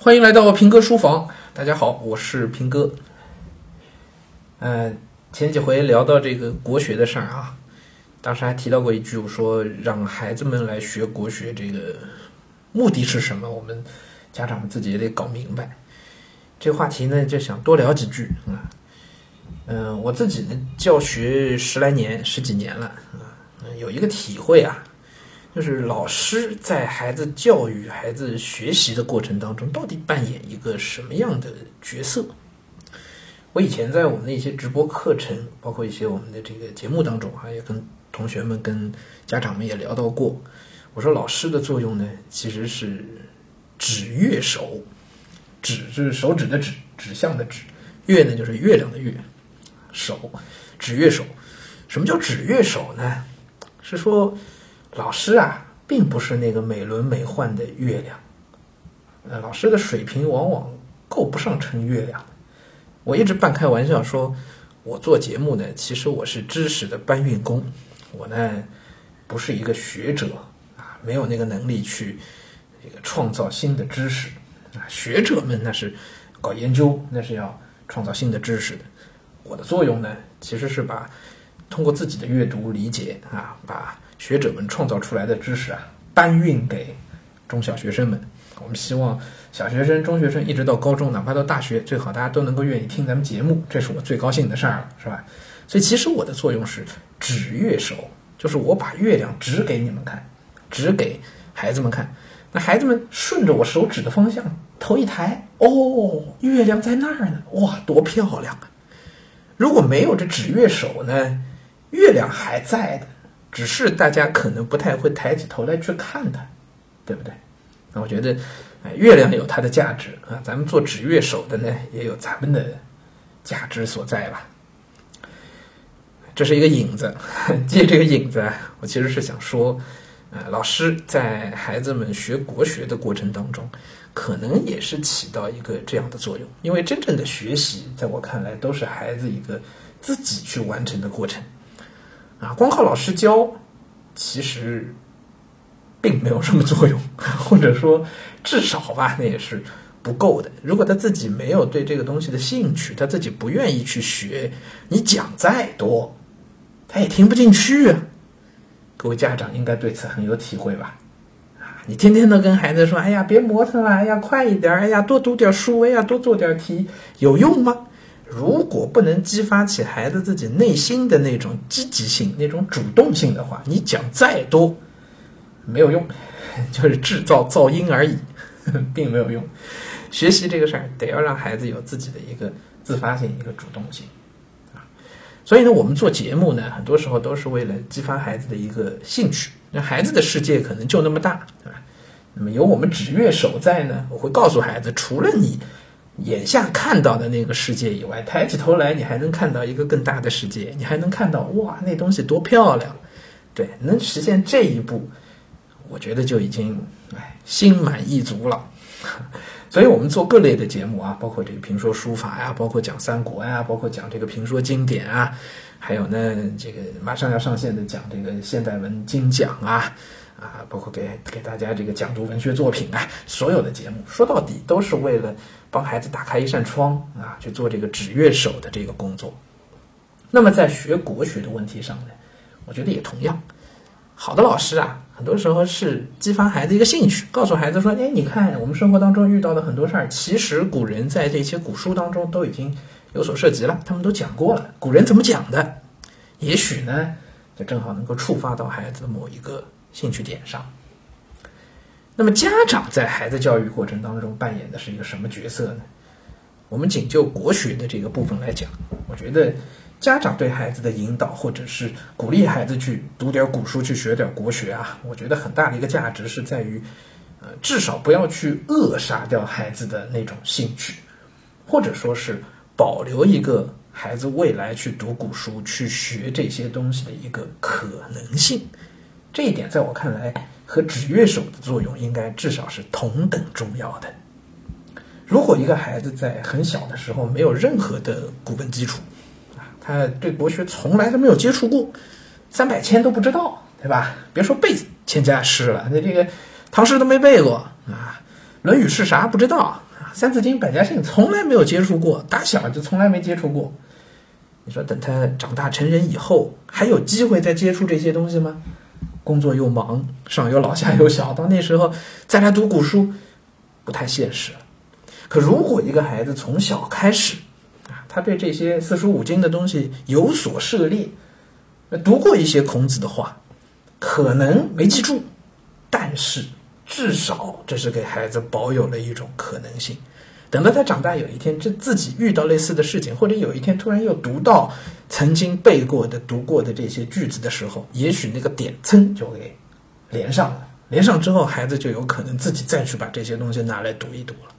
欢迎来到平哥书房，大家好，我是平哥。嗯，前几回聊到这个国学的事儿啊，当时还提到过一句，我说让孩子们来学国学，这个目的是什么？我们家长自己也得搞明白。这话题呢，就想多聊几句啊。嗯，我自己呢教学十来年、十几年了啊，有一个体会啊。就是老师在孩子教育、孩子学习的过程当中，到底扮演一个什么样的角色？我以前在我们的一些直播课程，包括一些我们的这个节目当中啊，也跟同学们、跟家长们也聊到过。我说老师的作用呢，其实是指月手，指是手指的指，指向的指；月呢就是月亮的月，手指月手。什么叫指月手呢？是说。老师啊，并不是那个美轮美奂的月亮，呃，老师的水平往往够不上称月亮。我一直半开玩笑说，我做节目呢，其实我是知识的搬运工，我呢不是一个学者啊，没有那个能力去这个创造新的知识啊。学者们那是搞研究，那是要创造新的知识的。我的作用呢，其实是把通过自己的阅读理解啊，把。学者们创造出来的知识啊，搬运给中小学生们。我们希望小学生、中学生一直到高中，哪怕到大学，最好大家都能够愿意听咱们节目，这是我最高兴的事儿了，是吧？所以其实我的作用是指月手，就是我把月亮指给你们看，指给孩子们看。那孩子们顺着我手指的方向头一抬，哦，月亮在那儿呢，哇，多漂亮啊！如果没有这指月手呢，月亮还在的。只是大家可能不太会抬起头来去看它，对不对？那我觉得，哎，月亮有它的价值啊，咱们做指月手的呢，也有咱们的价值所在吧。这是一个影子，借这个影子，我其实是想说，呃，老师在孩子们学国学的过程当中，可能也是起到一个这样的作用，因为真正的学习，在我看来，都是孩子一个自己去完成的过程。啊，光靠老师教，其实并没有什么作用，或者说至少吧，那也是不够的。如果他自己没有对这个东西的兴趣，他自己不愿意去学，你讲再多，他也听不进去啊。各位家长应该对此很有体会吧？啊，你天天都跟孩子说：“哎呀，别磨蹭了，哎呀，快一点，哎呀，多读点书，哎呀，多做点题，有用吗？”如果不能激发起孩子自己内心的那种积极性、那种主动性的话，你讲再多没有用，就是制造噪音而已，并没有用。学习这个事儿得要让孩子有自己的一个自发性、一个主动性啊。所以呢，我们做节目呢，很多时候都是为了激发孩子的一个兴趣。那孩子的世界可能就那么大，对吧？那么有我们指月手在呢，我会告诉孩子，除了你。眼下看到的那个世界以外，抬起头来，你还能看到一个更大的世界，你还能看到哇，那东西多漂亮！对，能实现这一步，我觉得就已经哎心满意足了。所以我们做各类的节目啊，包括这个评说书法呀，包括讲三国呀，包括讲这个评说经典啊，还有呢，这个马上要上线的讲这个现代文精讲啊。啊，包括给给大家这个讲读文学作品啊，所有的节目说到底都是为了帮孩子打开一扇窗啊，去做这个指月手的这个工作。那么在学国学的问题上呢，我觉得也同样，好的老师啊，很多时候是激发孩子一个兴趣，告诉孩子说，哎，你看我们生活当中遇到的很多事儿，其实古人在这些古书当中都已经有所涉及了，他们都讲过了，古人怎么讲的？也许呢，就正好能够触发到孩子的某一个。兴趣点上，那么家长在孩子教育过程当中扮演的是一个什么角色呢？我们仅就国学的这个部分来讲，我觉得家长对孩子的引导，或者是鼓励孩子去读点古书、去学点国学啊，我觉得很大的一个价值是在于，呃，至少不要去扼杀掉孩子的那种兴趣，或者说是保留一个孩子未来去读古书、去学这些东西的一个可能性。这一点在我看来，和指月手的作用应该至少是同等重要的。如果一个孩子在很小的时候没有任何的古文基础，啊，他对国学从来都没有接触过，三百千都不知道，对吧？别说背千家诗了，那这个唐诗都没背过啊，《论语》是啥不知道，啊，《三字经》《百家姓》从来没有接触过，打小就从来没接触过。你说等他长大成人以后，还有机会再接触这些东西吗？工作又忙，上有老下有小，到那时候再来读古书，不太现实。可如果一个孩子从小开始啊，他对这些四书五经的东西有所涉猎，读过一些孔子的话，可能没记住，但是至少这是给孩子保有了一种可能性。等到他长大有一天，这自己遇到类似的事情，或者有一天突然又读到曾经背过的、读过的这些句子的时候，也许那个点噌就给连上了。连上之后，孩子就有可能自己再去把这些东西拿来读一读了。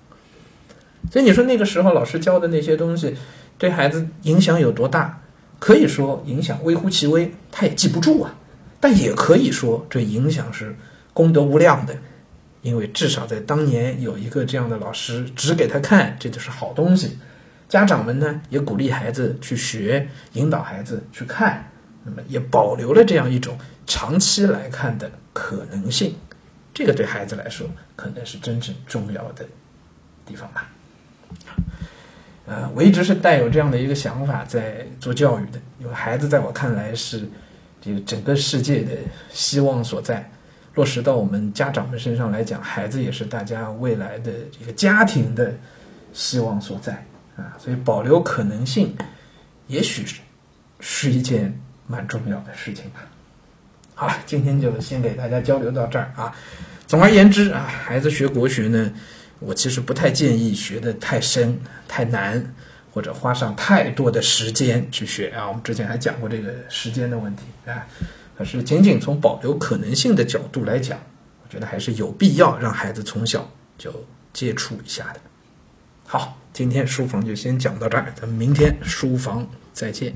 所以你说那个时候老师教的那些东西，对孩子影响有多大？可以说影响微乎其微，他也记不住啊。但也可以说这影响是功德无量的。因为至少在当年有一个这样的老师指给他看，这就是好东西。家长们呢也鼓励孩子去学，引导孩子去看，那么也保留了这样一种长期来看的可能性。这个对孩子来说可能是真正重要的地方吧。呃，我一直是带有这样的一个想法在做教育的。因为孩子在我看来是这个整个世界的希望所在。落实到我们家长们身上来讲，孩子也是大家未来的这个家庭的希望所在啊，所以保留可能性，也许是是一件蛮重要的事情吧。好了，今天就先给大家交流到这儿啊。总而言之啊，孩子学国学呢，我其实不太建议学的太深、太难，或者花上太多的时间去学啊。我们之前还讲过这个时间的问题啊。可是，仅仅从保留可能性的角度来讲，我觉得还是有必要让孩子从小就接触一下的。好，今天书房就先讲到这儿，咱们明天书房再见。